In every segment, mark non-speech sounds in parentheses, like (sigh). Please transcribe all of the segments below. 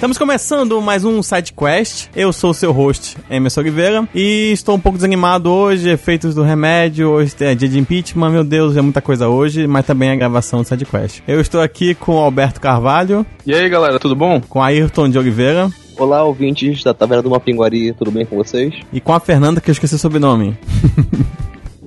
Estamos começando mais um Side Quest. Eu sou o seu host, Emerson Oliveira, e estou um pouco desanimado hoje, efeitos do remédio, hoje é dia de impeachment, meu Deus, é muita coisa hoje, mas também a gravação do Side Quest. Eu estou aqui com o Alberto Carvalho. E aí, galera, tudo bom? Com a Ayrton de Oliveira. Olá, ouvintes da Taverna do Mapinguari, tudo bem com vocês? E com a Fernanda, que eu esqueci o sobrenome. (laughs)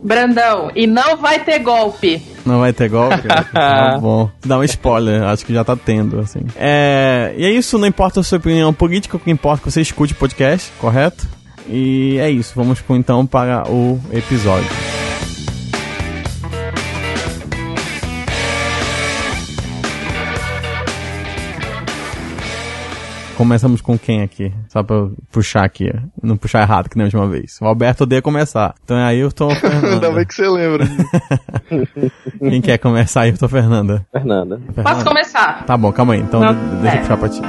Brandão, e não vai ter golpe. Não vai ter golpe? (laughs) tá bom. Dá um spoiler, acho que já tá tendo, assim. É, e é isso, não importa a sua opinião política, o que importa é que você escute o podcast, correto? E é isso, vamos então para o episódio. Começamos com quem aqui? Só pra puxar aqui. Não puxar errado, que nem a última vez. O Alberto odeia começar. Então é Ayrton ou (laughs) Fernanda? Ainda bem que você lembra. (laughs) quem quer começar, Ayrton ou Fernanda? Fernanda. Fernanda? Posso começar? Tá bom, calma aí. Então Não, deixa é. eu puxar pra ti.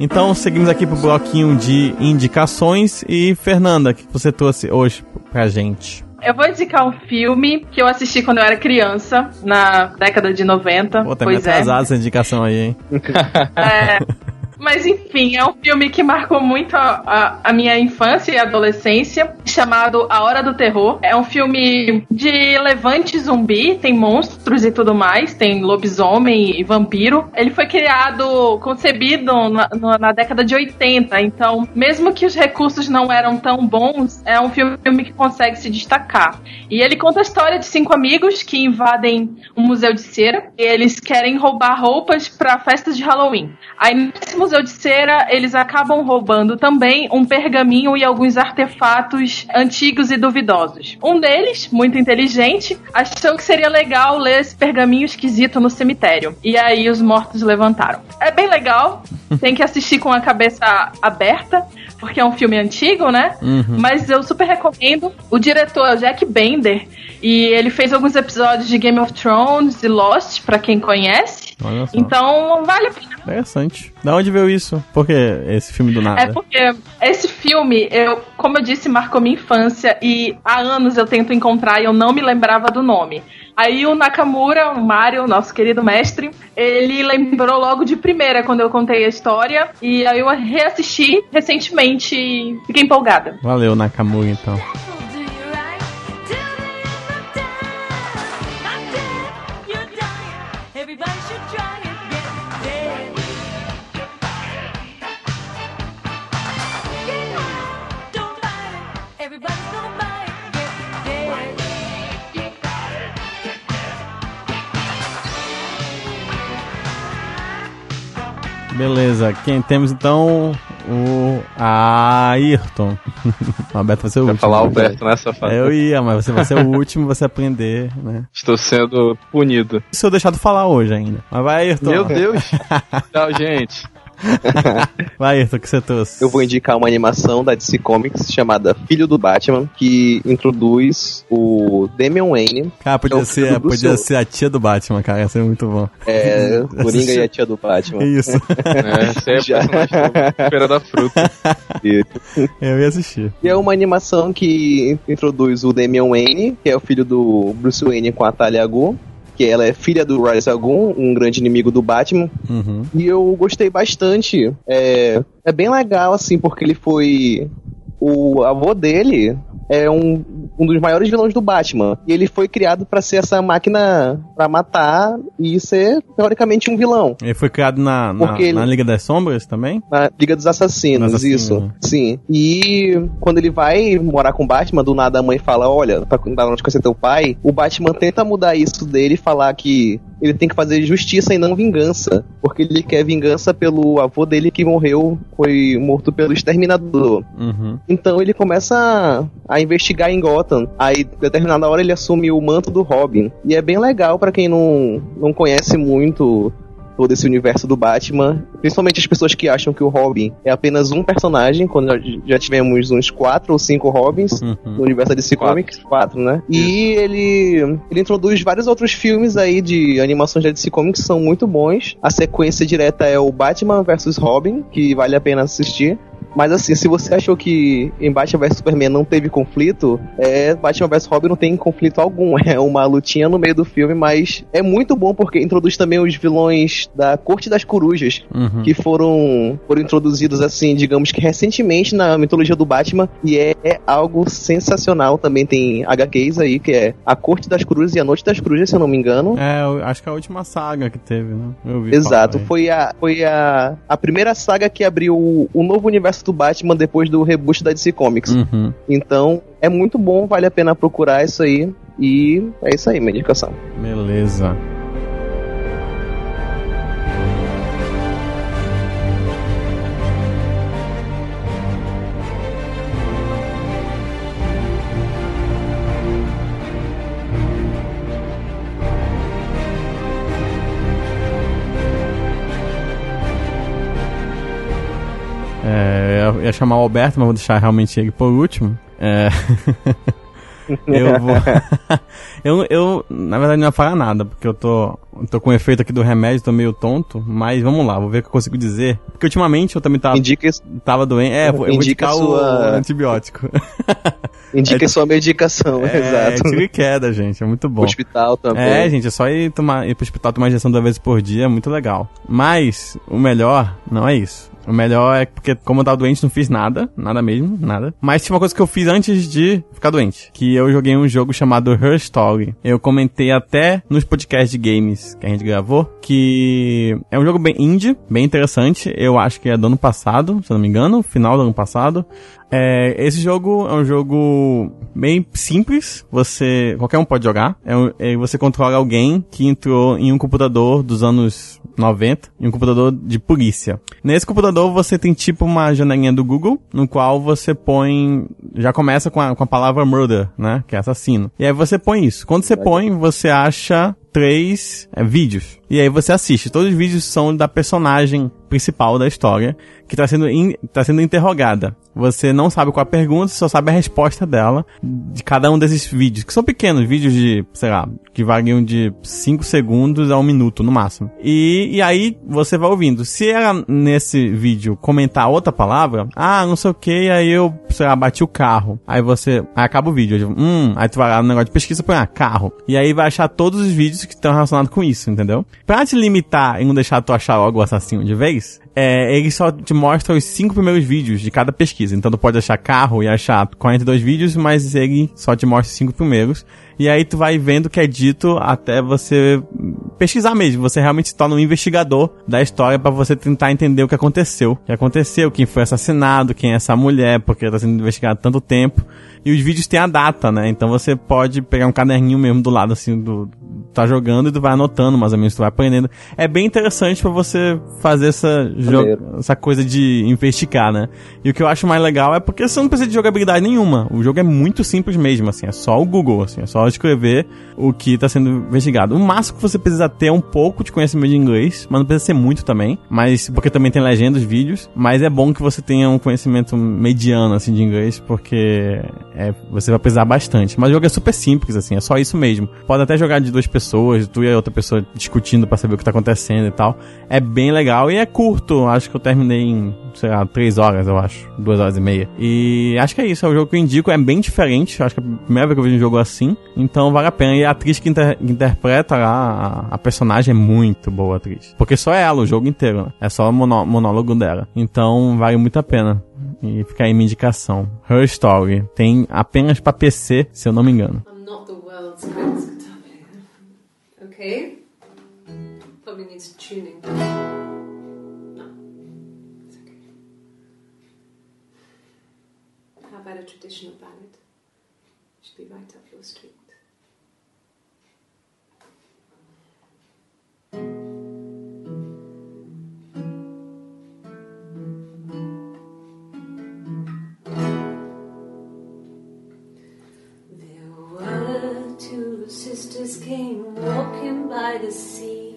Então seguimos aqui pro bloquinho de indicações e Fernanda, o que você trouxe hoje pra gente? Eu vou indicar um filme que eu assisti quando eu era criança, na década de 90. Pô, tá pois meio é. essa indicação aí, hein? (laughs) É. Mas enfim, é um filme que marcou muito a, a, a, minha infância e adolescência, chamado A Hora do Terror. É um filme de levante zumbi, tem monstros e tudo mais, tem lobisomem e vampiro. Ele foi criado, concebido na, na década de 80, então, mesmo que os recursos não eram tão bons, é um filme que consegue se destacar. E ele conta a história de cinco amigos que invadem um museu de cera e eles querem roubar roupas para festas de Halloween. Aí nesse Museu de Cera, eles acabam roubando também um pergaminho e alguns artefatos antigos e duvidosos. Um deles, muito inteligente, achou que seria legal ler esse pergaminho esquisito no cemitério. E aí os mortos levantaram. É bem legal, (laughs) tem que assistir com a cabeça aberta, porque é um filme antigo, né? Uhum. Mas eu super recomendo. O diretor é o Jack Bender e ele fez alguns episódios de Game of Thrones e Lost, para quem conhece. Então, vale a pena. Interessante. Da onde veio isso? Por que esse filme do nada? É porque esse filme, eu, como eu disse, marcou minha infância e há anos eu tento encontrar e eu não me lembrava do nome. Aí o Nakamura, o Mario, nosso querido mestre, ele lembrou logo de primeira quando eu contei a história. E aí eu reassisti recentemente e fiquei empolgada. Valeu, Nakamura, então. Beleza, quem temos então o Ayrton. (laughs) o Alberto vai ser o Vai último. falar Alberto nessa fase. Eu ia, mas você vai ser o (laughs) último você aprender, né? Estou sendo punido. Se eu deixar de falar hoje ainda. Mas vai, Ayrton. Meu Deus. (laughs) Tchau, gente. (laughs) Vai, Ayrton, o que você trouxe? Eu vou indicar uma animação da DC Comics chamada Filho do Batman, que introduz o Damian Wayne. Cara, podia, é ser, podia ser a tia do Batman, cara, ia ser muito bom. É, (laughs) Coringa e a tia do Batman. Isso. é, você é (laughs) Feira da Fruta. Eu ia assistir. E é uma animação que introduz o Damian Wayne, que é o filho do Bruce Wayne com a Talia Ghul, que ela é filha do Ra's al Ghul, um grande inimigo do Batman. Uhum. E eu gostei bastante. É, é bem legal, assim, porque ele foi o avô dele é um, um dos maiores vilões do Batman. E ele foi criado para ser essa máquina para matar e ser, teoricamente, um vilão. Ele foi criado na, na, ele, na, Liga das Sombras também? Na Liga dos Assassinos, Assassino. isso. Sim. E quando ele vai morar com o Batman, do nada a mãe fala: Olha, pra dar onde conhecer teu pai, o Batman tenta mudar isso dele e falar que ele tem que fazer justiça e não vingança. Porque ele quer vingança pelo avô dele que morreu, foi morto pelo exterminador. Uhum. Então ele começa a investigar em Gotham. Aí, determinada hora, ele assume o manto do Robin. E é bem legal para quem não, não conhece muito todo esse universo do Batman, principalmente as pessoas que acham que o Robin é apenas um personagem, quando já tivemos uns quatro ou cinco Robins uhum. no universo DC quatro. Comics, quatro, né? E ele, ele introduz vários outros filmes aí de animações da DC Comics que são muito bons. A sequência direta é o Batman vs Robin, que vale a pena assistir. Mas assim, se você achou que em Batman vs Superman não teve conflito, é, Batman vs Robin não tem conflito algum. (laughs) É uma lutinha no meio do filme, mas é muito bom porque introduz também os vilões da Corte das Corujas, uhum. que foram, foram introduzidos assim, digamos que recentemente na mitologia do Batman, e é, é algo sensacional. Também tem HQs aí, que é A Corte das Corujas e A Noite das Corujas, se eu não me engano. É, acho que é a última saga que teve, né? Exato, foi a, foi a, a primeira saga que abriu o, o novo universo do Batman depois do reboot da DC Comics. Uhum. Então, é muito bom, vale a pena procurar isso aí. E é isso aí, minha indicação. Beleza. É, eu ia chamar o Alberto, mas vou deixar realmente ele por último. É. (laughs) eu vou. (laughs) (laughs) eu, eu, na verdade, não ia falar nada, porque eu tô, tô com o efeito aqui do remédio, tô meio tonto, mas vamos lá, vou ver o que eu consigo dizer. Porque ultimamente eu também tava, Indica... tava doente. É, eu vou indicar sua... o antibiótico. (laughs) Indica é, sua medicação, (laughs) é, exato. É, tiro e queda, gente, é muito bom. Hospital também. É, gente, é só ir, tomar, ir pro hospital tomar injeção duas vezes por dia, é muito legal. Mas, o melhor não é isso. O melhor é porque, como eu tava doente, não fiz nada. Nada mesmo, nada. Mas tinha uma coisa que eu fiz antes de ficar doente. Que eu joguei um jogo chamado Her Story. Eu comentei até nos podcasts de games que a gente gravou. Que é um jogo bem indie, bem interessante. Eu acho que é do ano passado, se não me engano. Final do ano passado. É, esse jogo é um jogo bem simples. Você. Qualquer um pode jogar. É, é, você controla alguém que entrou em um computador dos anos 90 e um computador de polícia. Nesse computador você tem tipo uma janelinha do Google, no qual você põe. Já começa com a, com a palavra murder, né? Que é assassino. E aí você põe isso. Quando você põe, você acha três é, vídeos. E aí você assiste. Todos os vídeos são da personagem principal da história, que está sendo, in, tá sendo interrogada. Você não sabe qual a pergunta, só sabe a resposta dela de cada um desses vídeos, que são pequenos, vídeos de, sei lá, que variam de 5 segundos a um minuto no máximo. E, e aí você vai ouvindo. Se ela nesse vídeo comentar outra palavra, ah, não sei o que, aí eu, sei lá, bati o carro. Aí você, aí acaba o vídeo. Hum, aí tu vai lá no negócio de pesquisa, põe, ah, carro. E aí vai achar todos os vídeos que estão relacionados com isso, entendeu? Pra te limitar e não deixar tu achar logo o assassino de vez, é, ele só te mostra os cinco primeiros vídeos de cada pesquisa. Então tu pode achar carro e achar 42 vídeos, mas ele só te mostra os cinco primeiros. E aí tu vai vendo o que é dito até você pesquisar mesmo. Você realmente se torna um investigador da história para você tentar entender o que aconteceu. O que aconteceu, quem foi assassinado, quem é essa mulher, porque ela tá sendo investigada há tanto tempo. E os vídeos têm a data, né? Então você pode pegar um caderninho mesmo do lado, assim, do. Tá jogando e tu vai anotando mais ou menos, tu vai aprendendo. É bem interessante para você fazer essa, essa coisa de investigar, né? E o que eu acho mais legal é porque você não precisa de jogabilidade nenhuma. O jogo é muito simples mesmo, assim, é só o Google, assim, é só escrever o que está sendo investigado. O máximo que você precisa ter um pouco de conhecimento de inglês, mas não precisa ser muito também. Mas porque também tem legendas, vídeos. Mas é bom que você tenha um conhecimento mediano assim de inglês, porque é, você vai precisar bastante. Mas o jogo é super simples, assim, é só isso mesmo. Pode até jogar de duas pessoas, tu e a outra pessoa discutindo para saber o que tá acontecendo e tal. É bem legal e é curto. Acho que eu terminei em, sei lá, três horas, eu acho. Duas horas e meia. E acho que é isso. É o jogo que eu indico. É bem diferente. Acho que é a primeira vez que eu vejo um jogo assim. Então vale a pena. E a atriz que inter interpreta lá a, a, personagem é muito boa atriz. Porque só é ela o jogo inteiro, né? É só o monó monólogo dela. Então vale muito a pena. E fica aí minha indicação. Her Story. Tem apenas pra PC, se eu não me engano. I'm not the world's greatest. Okay? Probably needs tuning. No. It's okay. How about a traditional ballad? Should be right up your street. Sisters came walking by the sea.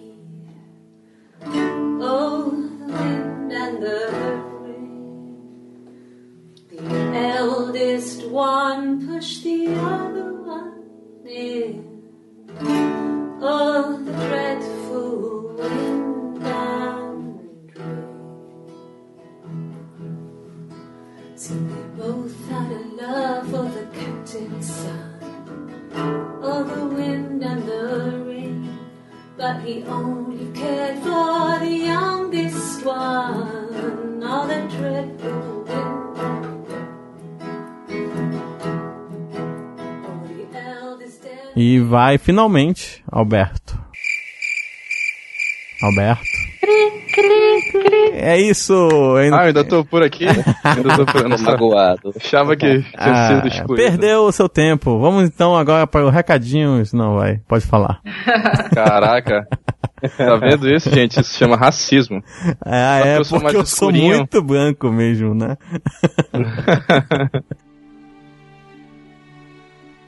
Vai finalmente, Alberto. Alberto. É isso! Ainda... Ah, ainda tô por aqui. ainda tô por... Magoado. Achava que tinha ah, sido excluído. Perdeu o seu tempo. Vamos então agora para o recadinho. Não, vai. Pode falar. Caraca. Tá vendo isso, gente? Isso se chama racismo. Ah, é, eu porque eu sou muito branco mesmo, né? (laughs)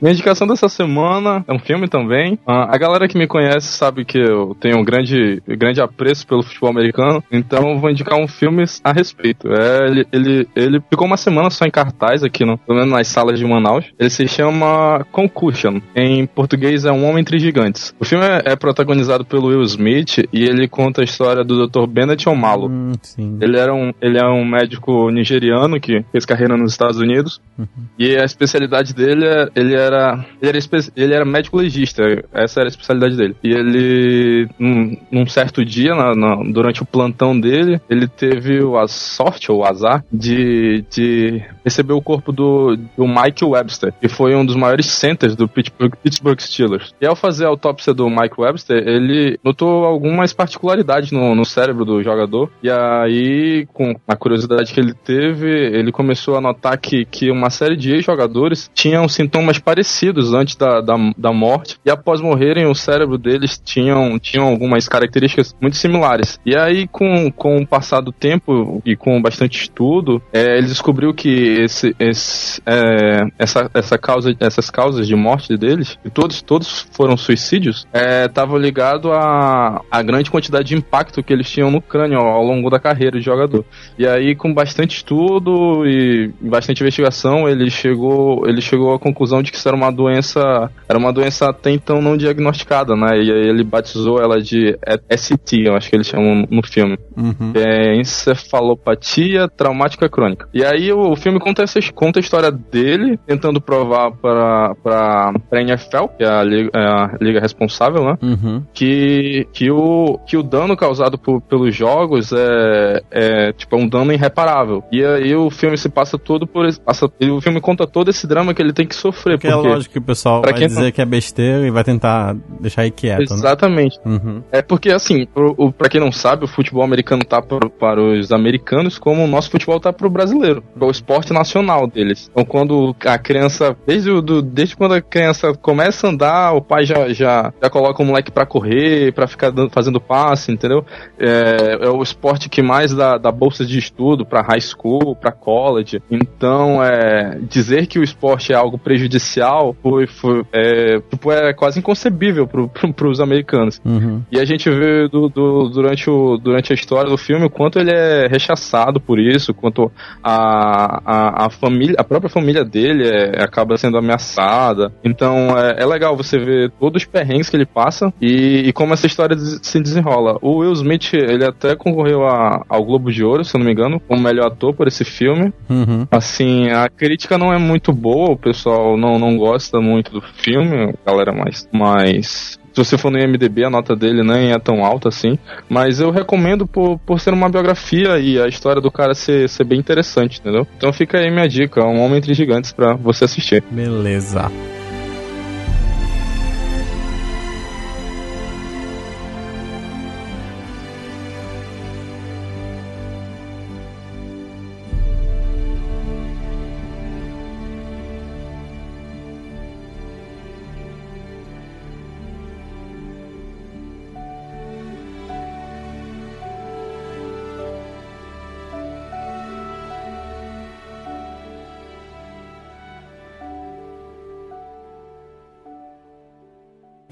Minha indicação dessa semana é um filme também. Uh, a galera que me conhece sabe que eu tenho um grande, grande apreço pelo futebol americano, então vou indicar um filme a respeito. É, ele, ele, ele ficou uma semana só em cartaz aqui, no, pelo menos nas salas de Manaus. Ele se chama Concussion. Em português é Um Homem Entre Gigantes. O filme é, é protagonizado pelo Will Smith e ele conta a história do Dr. Bennett Omalo. Hum, ele, era um, ele é um médico nigeriano que fez carreira nos Estados Unidos uhum. e a especialidade dele é, ele era era, ele era, ele era médico legista, essa era a especialidade dele. E ele, num, num certo dia, na, na, durante o plantão dele, ele teve a sorte ou o azar de, de receber o corpo do, do Mike Webster, que foi um dos maiores centers do Pittsburgh, Pittsburgh Steelers. E ao fazer a autópsia do Mike Webster, ele notou algumas particularidades no, no cérebro do jogador. E aí, com a curiosidade que ele teve, ele começou a notar que, que uma série de ex-jogadores tinham sintomas parecidos antes da, da, da morte, e após morrerem, o cérebro deles tinham, tinham algumas características muito similares. E aí, com, com o passar do tempo e com bastante estudo, é, ele descobriu que esse, esse, é, essa, essa causa, essas causas de morte deles, e todos, todos foram suicídios, estavam é, ligados à, à grande quantidade de impacto que eles tinham no crânio ao, ao longo da carreira de jogador. E aí, com bastante estudo e bastante investigação, ele chegou, ele chegou à conclusão de que isso era uma doença, era uma doença até então não diagnosticada, né? E aí ele batizou ela de ST, eu acho que eles chamam no filme. Uhum. É encefalopatia traumática crônica. E aí o filme conta, essa, conta a história dele tentando provar para para a NFL, que é a liga, é a liga responsável, né? Uhum. Que, que, o, que o dano causado por, pelos jogos é, é tipo é um dano irreparável. E aí o filme se passa todo por passa, o filme conta todo esse drama que ele tem que sofrer. Porque, porque é lógico que o pessoal vai dizer não... que é besteira e vai tentar deixar aí quieto, né? Exatamente. Né? Uhum. É porque, assim, o, o, pra quem não sabe, o futebol americano tá pro, para os americanos como o nosso futebol tá pro brasileiro. É o esporte nacional deles. Então, quando a criança, desde, o, do, desde quando a criança começa a andar, o pai já, já, já coloca o moleque pra correr, pra ficar dando, fazendo passe, entendeu? É, é o esporte que mais dá, dá bolsas de estudo pra high school, pra college. Então, é, dizer que o esporte é algo prejudicial foi, foi é, tipo, é quase inconcebível pro, pro, pros americanos. Uhum. E a gente vê do, do, durante, o, durante a história do filme o quanto ele é rechaçado por isso, quanto a, a, a família, a própria família dele é, acaba sendo ameaçada. Então é, é, legal você ver todos os perrengues que ele passa e, e como essa história se desenrola. O Will Smith, ele até concorreu a, ao Globo de Ouro, se eu não me engano, como melhor ator por esse filme. Uhum. Assim, a crítica não é muito boa, o pessoal não, não gosta gosta muito do filme, a galera mais, mais se você for no IMDB, a nota dele nem é tão alta assim. Mas eu recomendo por, por ser uma biografia e a história do cara ser, ser bem interessante, entendeu? Então fica aí minha dica, Um Homem Entre Gigantes pra você assistir. Beleza.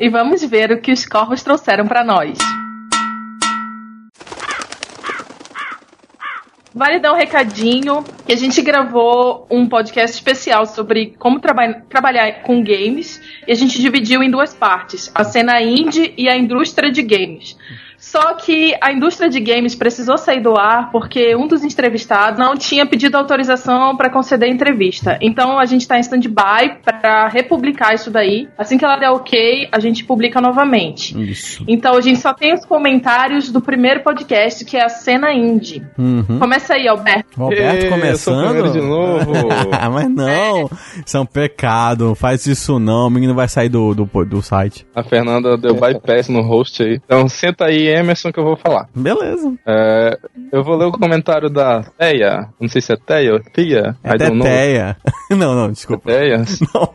E vamos ver o que os corvos trouxeram para nós. Vale dar um recadinho que a gente gravou um podcast especial sobre como traba trabalhar com games e a gente dividiu em duas partes, a cena indie e a indústria de games. Só que a indústria de games precisou sair do ar porque um dos entrevistados não tinha pedido autorização para conceder entrevista. Então a gente está em stand-by para republicar isso daí. Assim que ela der ok, a gente publica novamente. Isso. Então a gente só tem os comentários do primeiro podcast, que é a cena indie. Uhum. Começa aí, Alberto. O Alberto começando. de novo. Ah, (laughs) Mas não, isso é um pecado. Não faz isso não. O menino vai sair do, do, do site. A Fernanda deu bypass no host aí. Então senta aí, Emerson, que eu vou falar. Beleza. É, eu vou ler o comentário da Teia. Não sei se é Teia ou Tia. É teteia. (laughs) Não, não, desculpa. Teia? Não.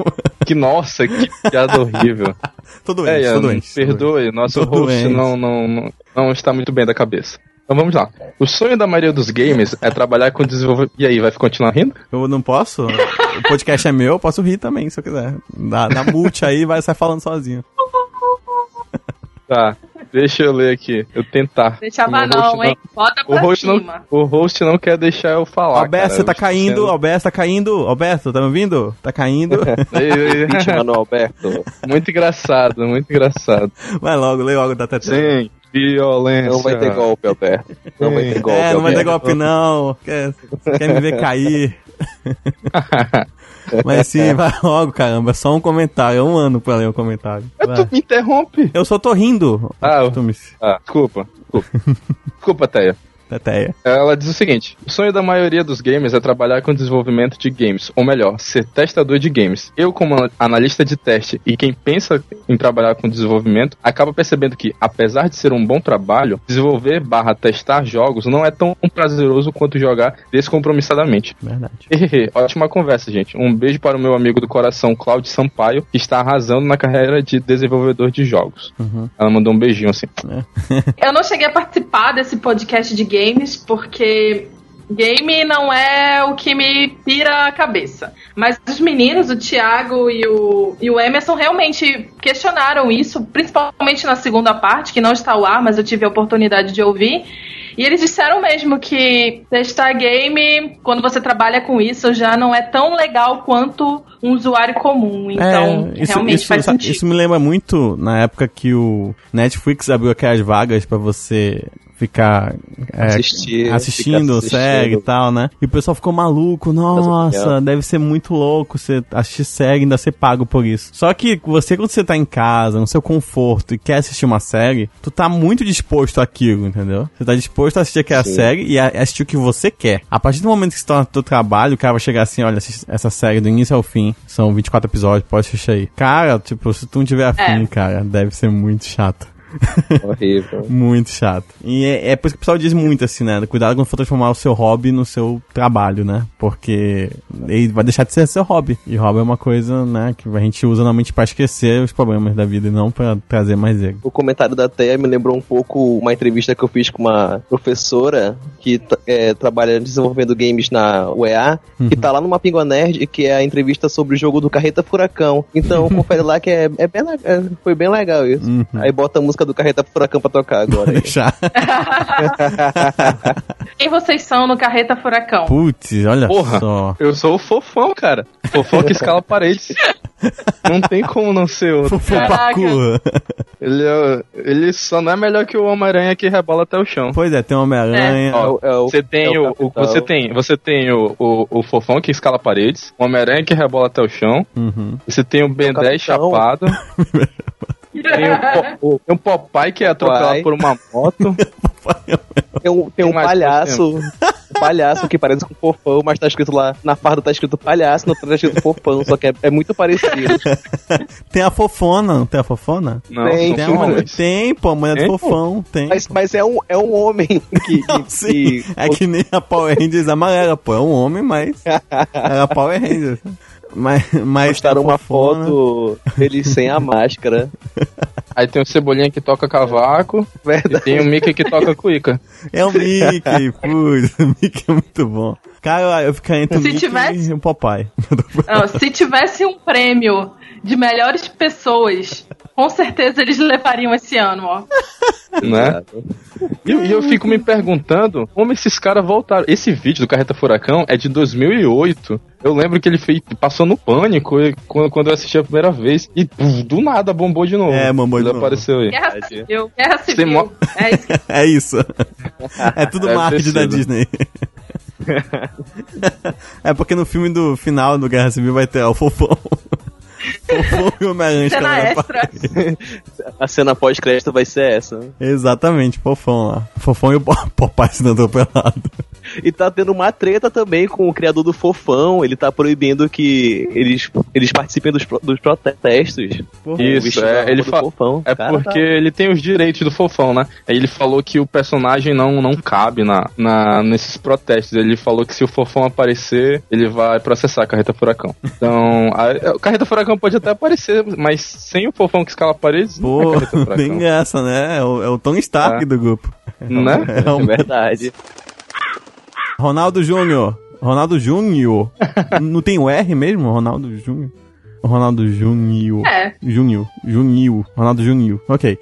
Que nossa, que piada horrível. (laughs) Tô doente, Teia, tô doente. tô doente. perdoe, nosso Tô host doente. não, não, não, não está muito bem da cabeça. Então vamos lá. O sonho da maioria dos games é trabalhar com desenvolvimento. E aí, vai continuar rindo? Eu não posso? O podcast é meu, eu posso rir também, se eu quiser. Dá, dá multi aí, vai sair falando sozinho. Tá, deixa eu ler aqui. Eu tentar. Deixava O host não, hein? Bota O pra host, não, cima. o host não quer deixar eu falar. Alberto, cara. você tá caindo, sendo- Alberto, tá caindo. Alberto, tá me ouvindo? Tá caindo. (laughs) Ei, ei, ei. Vítima no Alberto. muito engraçado, muito engraçado. Vai logo, lê logo da teteia. Sim, violência. Não vai ter golpe, Alberto. Não vai ter golpe. É, não vai ter Alberto. golpe não. Quer, quer me ver cair. (laughs) Mas sim, (laughs) vai logo, caramba. É só um comentário. É um ano pra ler um comentário. Mas Vai. tu me interrompe. Eu só tô rindo. Ah, eu- Tu me... Ah, desculpa. Desculpa, (laughs) desculpa Teia. Teteia. Ela diz o seguinte: o sonho da maioria dos gamers é trabalhar com desenvolvimento de games, ou melhor, ser testador de games. Eu, como analista de teste e quem pensa em trabalhar com desenvolvimento, acaba percebendo que, apesar de ser um bom trabalho, desenvolver barra testar jogos não é tão prazeroso quanto jogar descompromissadamente. Verdade. Hehehe, Ótima conversa, gente. Um beijo para o meu amigo do coração, Claudio Sampaio, que está arrasando na carreira de desenvolvedor de jogos. Uhum. Ela mandou um beijinho assim. (laughs) Eu não cheguei a participar desse podcast de games porque game não é o que me pira a cabeça. Mas os meninos, o Thiago e o, e o Emerson, realmente questionaram isso, principalmente na segunda parte, que não está ao ar, mas eu tive a oportunidade de ouvir. E eles disseram mesmo que testar game, quando você trabalha com isso, já não é tão legal quanto um usuário comum. Então, É, isso, realmente isso, faz sentido. isso me lembra muito na época que o Netflix abriu aquelas vagas pra você ficar é, Assistir, assistindo ficar série e tal, né? E o pessoal ficou maluco, nossa, deve ser muito louco você assistir série e ainda ser pago por isso. Só que você, quando você tá em casa, no seu conforto e quer assistir uma série, tu tá muito disposto àquilo, entendeu? Você tá disposto a assistir aquela Sim. série e a- assistir o que você quer. A partir do momento que você tá no teu trabalho, o cara vai chegar assim, olha, essa série do início ao fim, são 24 episódios, pode assistir aí. Cara, tipo, se tu não tiver afim, É. cara, deve ser muito chato. Horrível. Muito chato. E é, é por isso que o pessoal diz muito assim, né? Cuidado quando for transformar o seu hobby no seu trabalho, né? Porque ele vai deixar de ser seu hobby. E hobby é uma coisa, né, que a gente usa normalmente pra esquecer os problemas da vida e não pra trazer mais ego. O comentário da Teia me lembrou um pouco uma entrevista que eu fiz com uma professora que é, trabalha desenvolvendo games na UEA, que tá lá no Mapingua Nerd, que é a entrevista sobre o jogo do Carreta Furacão. Então (laughs) confere lá que é, é bem, é, foi bem legal isso. Uhum. Aí bota a música do Carreta Furacão pra tocar agora. aí. Deixar. (laughs) (laughs) Quem vocês são no Carreta Furacão? Putz, olha Porra. só. Eu sou o fofão, cara. Fofão que escala paredes. Não tem como não ser Caraca. parkour. Ele, é- ele só não é melhor que o Homem-Aranha que rebola até o chão. Pois é, tem o Homem-Aranha. É o- é o- Você tem é o, o- você tem, você tem o, o, o fofão que escala paredes, o Homem-Aranha que rebola até o chão, Uhum. você tem o Ben 10 capitão. chapado, (laughs) tem o- tem o Popeye que é atropelado Popeye. por uma moto. (laughs) Tem um, tem um palhaço, um palhaço que parece com fofão, mas tá escrito lá, na farda tá escrito palhaço, no outro tá escrito fofão, só que é, é muito parecido. (laughs) Tem a fofona, não tem a fofona? Não, Tem, Tem, Sim, a, filmes. tem pô, a mulher do fofão, tem. Mas, mas é, um, é um homem que. (laughs) que- Não, sim. que- É que nem a Power Rangers amarela, pô. É um homem, mas. Era Power Rangers. Mas, mas Postaram uma foto dele sem a máscara. (laughs) Aí tem o Cebolinha que toca cavaco e Verdade. tem o Mickey que toca cuíca. É o Mickey, (laughs) putz. O Mickey é muito bom. Cara, eu ficaria entre o Se Mickey tivesse- e o Popeye. Não, se tivesse um prêmio de melhores pessoas Com certeza eles levariam esse ano, ó. né? E, e eu fico me perguntando como esses caras voltaram. Esse vídeo do Carreta Furacão é de 2008. Eu lembro que ele fez, passou no pânico e- quando, quando eu assisti a primeira vez. E puf, do nada bombou de novo. É, bombou de novo. apareceu aí. Guerra Civil, Guerra Civil. mo- É isso. (laughs) É isso. É tudo Deve marketing da. Disney. (laughs) É porque no filme do final do Guerra Civil vai ter ó, o Fofão. Fofão e o Homem-Aranha. Cena extra. (laughs) A cena pós-crédito vai ser essa. Exatamente, Fofão lá. Fofão e o Po- (laughs) Popeye sendo atropelado. E tá tendo uma treta também com o criador do Fofão. Ele tá proibindo que eles, eles participem dos, pro- dos protestos. Isso, a é, ele fa- Fofão. É Cara, porque ele tem os direitos do fofão, né? Aí ele falou que o personagem não, não cabe na, na, nesses protestos. Ele falou que se o fofão aparecer, ele vai processar a Carreta Furacão. Então, a, a Carreta Furacão pode até aparecer, mas sem o fofão que escala paredes, não é Pô, Carreta Furacão. (laughs) bem graça, né? É o, é o Tony Stark É. do grupo. Né? É (laughs) É verdade. Ronaldo Júnior. Ronaldo Júnior. (laughs) Não tem o R mesmo? Ronaldo Júnior. Ronaldo Júnior. É. Júnior. Júnior. Ronaldo Júnior. Ok.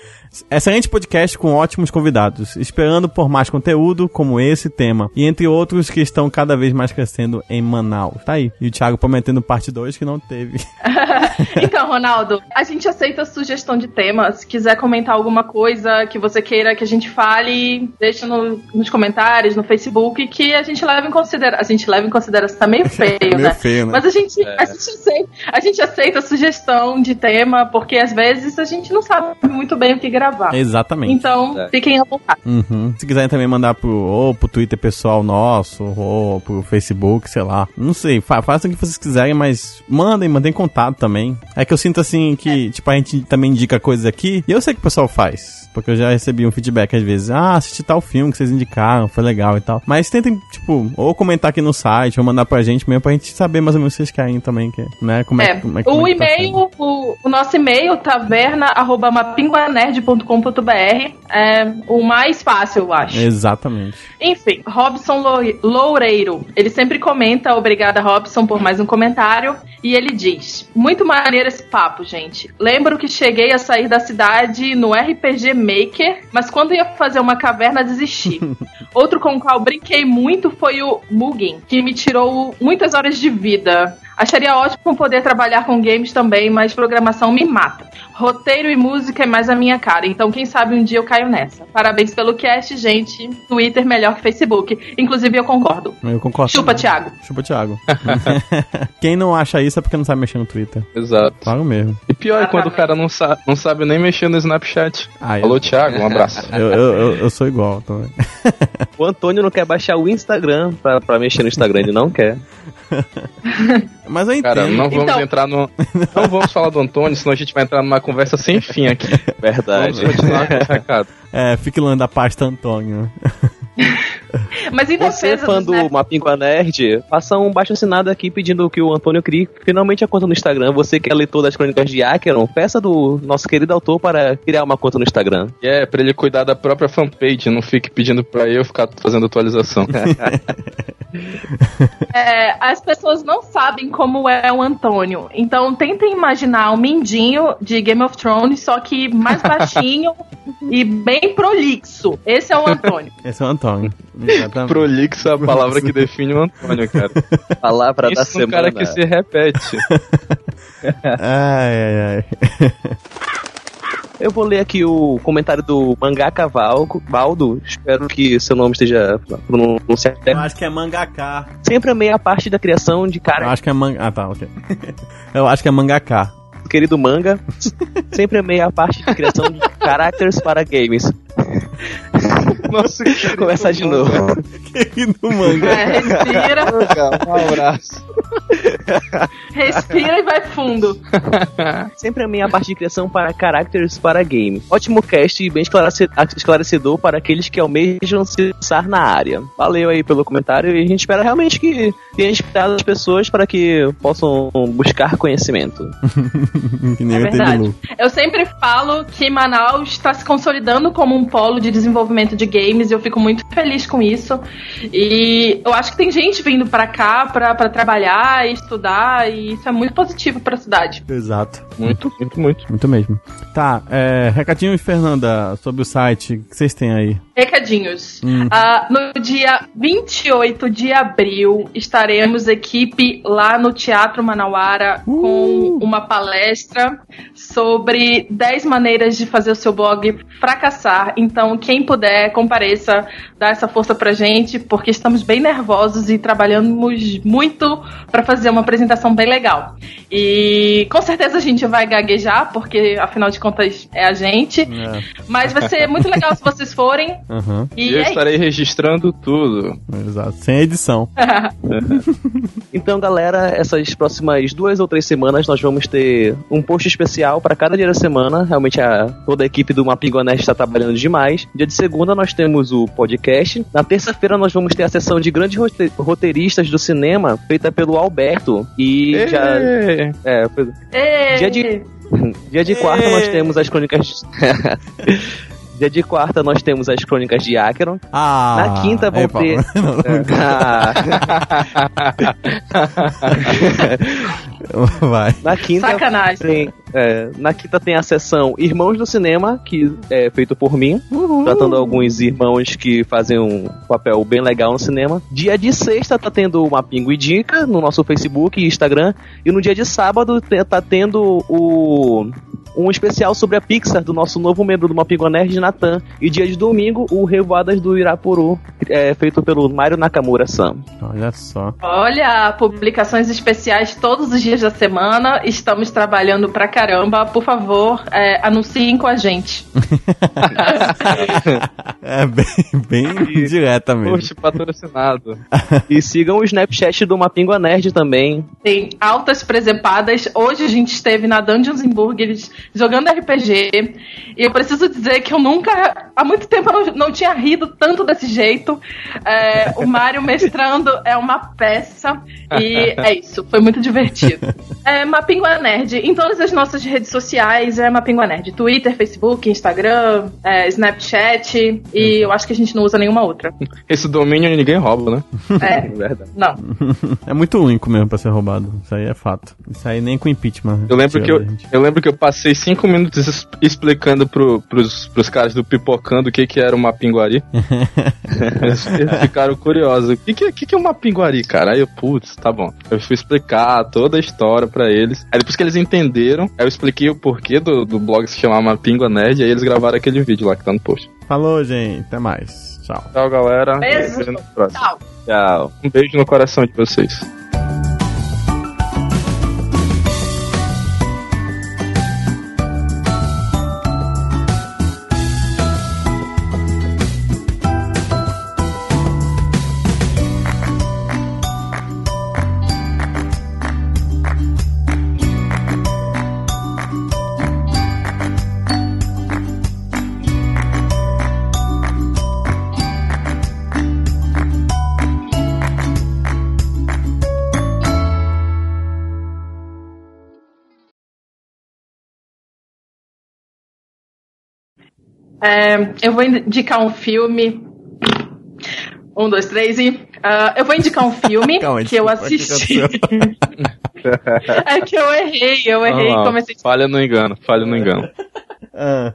Excelente podcast com ótimos convidados. Esperando por mais conteúdo como esse tema. E entre outros que estão cada vez mais crescendo em Manaus. Tá aí. E o Thiago prometendo parte 2 que não teve. (laughs) Então, Ronaldo, a gente aceita sugestão de temas. Se quiser comentar alguma coisa que você queira que a gente fale, deixa no- nos comentários, no Facebook, que a gente leva em consideração. A gente leva em consideração, tá meio feio, (laughs) Meio né? feio, né? Mas a gente, a, gente aceita, a gente aceita sugestão de tema, porque às vezes a gente não sabe muito bem o que gravar. Exatamente. Então, É. fiquem à vontade. Uhum. Se quiserem também mandar pro, ou pro Twitter pessoal nosso, ou pro Facebook, sei lá. Não sei, fa façam o que vocês quiserem, mas mandem, mandem contato também. É que eu sinto assim que, tipo, a gente também indica coisas aqui, e eu sei que o pessoal faz. Porque eu já recebi um feedback às vezes, ah, assisti tal filme que vocês indicaram, foi legal e tal. Mas tentem, tipo, ou comentar aqui no site, ou mandar pra gente mesmo, pra gente saber mais ou menos o que vocês querem também, que, né? Como é, É, como é, o como é que tá e-mail, o, o nosso e-mail, taverna.mapinguanerd.com.br é o mais fácil, eu acho. Exatamente. Enfim, Robson Lou- Loureiro. Ele sempre comenta, obrigada Robson por mais um comentário. E ele diz: Muito maneiro esse papo, gente. Lembro que cheguei a sair da cidade no RPG Maker, mas quando ia fazer uma caverna, desisti. (laughs) Outro com o qual brinquei muito foi o Mugging, que me tirou muitas horas de vida. Acharia ótimo poder trabalhar com games também, mas programação me mata. Roteiro e música é mais a minha cara, então quem sabe um dia eu caio nessa. Parabéns pelo cast, gente. Twitter melhor que Facebook. Inclusive eu concordo. Eu concordo. Chupa. Thiago. Chupa, Thiago. (laughs) Quem não acha isso é porque não sabe mexer no Twitter. Exato. Claro mesmo. E pior é quando o cara não, sa não sabe nem mexer no Snapchat. Ah, eu- Alô, Thiago, um abraço. (laughs) Eu, eu, eu, eu sou igual também. O Antônio não quer baixar o Instagram pra, pra mexer no Instagram, ele não quer. (laughs) (laughs) Mas eu entendo. Cara, não vamos Então- entrar no. (laughs) Não vamos falar do Antônio, senão a gente vai entrar numa conversa sem fim aqui. (laughs) Vamos Verdade. continuar com esse recado. É, fique lá da pasta Antônio. (laughs) Mas em Você, fã do do Snap- Mapinha com a Nerd, faça um baixo assinado aqui pedindo que o Antônio crie finalmente a conta no Instagram. Você que é leitor das crônicas de Acheron, peça do nosso querido autor para criar uma conta no Instagram. É, pra ele cuidar da própria fanpage, não fique pedindo pra eu ficar fazendo atualização. (laughs) É, as pessoas não sabem como é o Antônio. Então tentem imaginar um mindinho de Game of Thrones, só que mais baixinho (laughs) e bem prolixo. Esse é o Antônio. Esse é o Antônio. Exatamente. Prolixo é a palavra que define o Antônio, cara. Palavra da Isso é um semana. cara que se repete. (laughs) Ai, ai, ai. Eu vou ler aqui o comentário do Mangaka Valdo. Espero que seu nome esteja pronunciado. Eu acho que é mangaká. Sempre amei a parte da criação de Eu cara acho que é manga. Ah, tá, ok. (laughs) Eu acho que é mangaká. Do querido manga. Sempre amei a parte de criação de characters para games. Nossa, Começar de novo. Querido manga. É, respira, Um abraço. Respira e vai fundo. (laughs) Sempre amei a parte de criação para characters para game. Ótimo cast e bem esclarece- esclarecedor para aqueles que almejam se lançar na área. Valeu aí pelo comentário e a gente espera realmente que tenha inspirado as pessoas para que possam buscar conhecimento. (laughs) que nem É verdade. Eu sempre falo que Manaus está se consolidando como um polo de desenvolvimento de games e eu fico muito feliz com isso. E eu acho que tem gente vindo pra cá pra pra trabalhar e estudar e isso é muito positivo pra cidade. Exato. Muito, muito, muito. Muito mesmo. Tá, é, recadinhos, Fernanda, sobre o site. O que vocês têm aí? Recadinhos. Hum. Ah, no dia 28 de abril, estaremos equipe lá no Teatro Manauara Uh! com uma palestra sobre 10 maneiras de fazer o seu blog fracassar. Então, quem puder, compareça, dá essa força pra gente, porque estamos bem nervosos e trabalhamos muito para fazer uma apresentação bem legal. E com certeza a gente vai gaguejar, porque afinal de contas é a gente. É. Mas vai ser muito legal se vocês forem. Aham, E E eu é estarei registrando tudo. exato. Sem edição. (laughs) Então, galera, essas próximas duas ou três semanas nós vamos ter um post especial para cada dia da semana. Realmente a, toda a equipe do Mapingo Honest está trabalhando demais. Dia de segunda nós temos o podcast. Na terça-feira nós vamos ter a sessão de grandes rote- roteiristas do cinema, feita pelo Alberto. E já. Ê! É, foi- Ei! Dia de- (laughs) dia de quarta nós temos as crônicas. (laughs) Dia de quarta nós temos as crônicas de Acheron. Ah, Na quinta vão é, ter- (laughs) Não, Ah, não, (laughs) (laughs) Vai. na quinta Sacanagem. tem, é, na quinta tem a sessão Irmãos do Cinema, que é feito por mim, tratando alguns irmãos que fazem um papel bem legal no cinema. Dia de sexta tá tendo uma Pingo e Dica no nosso Facebook e Instagram. E no dia de sábado tá tendo o um especial sobre a Pixar do nosso novo membro do Mapingo Nerd, Natan. E dia de domingo, o Revoadas do Irapuru, é, feito pelo Mário Nakamura-san. Olha só. Olha, publicações especiais todos os dias da semana. Estamos trabalhando pra caramba. Por favor, é, anunciem com a gente. (laughs) É bem, bem direta mesmo. Post patrocinado. E sigam o Snapchat do Mapingo Nerd também. Tem altas presepadas. Hoje a gente esteve na Dungeons and Burgers jogando RPG. E eu preciso dizer que eu nunca, há muito tempo, eu não, não tinha rido tanto desse jeito. É, o Mário (laughs) mestrando é uma peça. E é isso, foi muito divertido. (laughs) É Mapingua Nerd. Em todas as nossas redes sociais é Mapingua Nerd. Twitter, Facebook, Instagram, é, Snapchat. E eu acho que a gente não usa nenhuma outra. Esse domínio ninguém rouba, né? É, (laughs) Verdade. não. É muito único mesmo pra ser roubado. Isso aí é fato. Isso aí nem com impeachment. Eu lembro que eu, gente. eu lembro que eu passei cinco minutos explicando pro, pros, pros caras do Pipocando o que que era uma pinguari. (laughs) eles, eles ficaram curiosos. O que que, que que é uma pinguari, cara? Aí eu, putz, tá bom. Eu fui explicar toda a história pra eles. Aí depois que eles entenderam, aí eu expliquei o porquê do, do blog se chamar Mapingua Nerd, aí eles gravaram aquele vídeo lá que tá no post. Falou, gente. Até mais. Tchau. Tchau, galera. Beijo. Tchau. Tchau. Um beijo no coração de vocês. É, eu vou indicar um filme. Um, dois, três e. Uh, eu vou indicar um filme (laughs) Calma, que eu assisti. (laughs) é que eu errei, eu errei e comecei. Falha no engano, falha no engano. ah.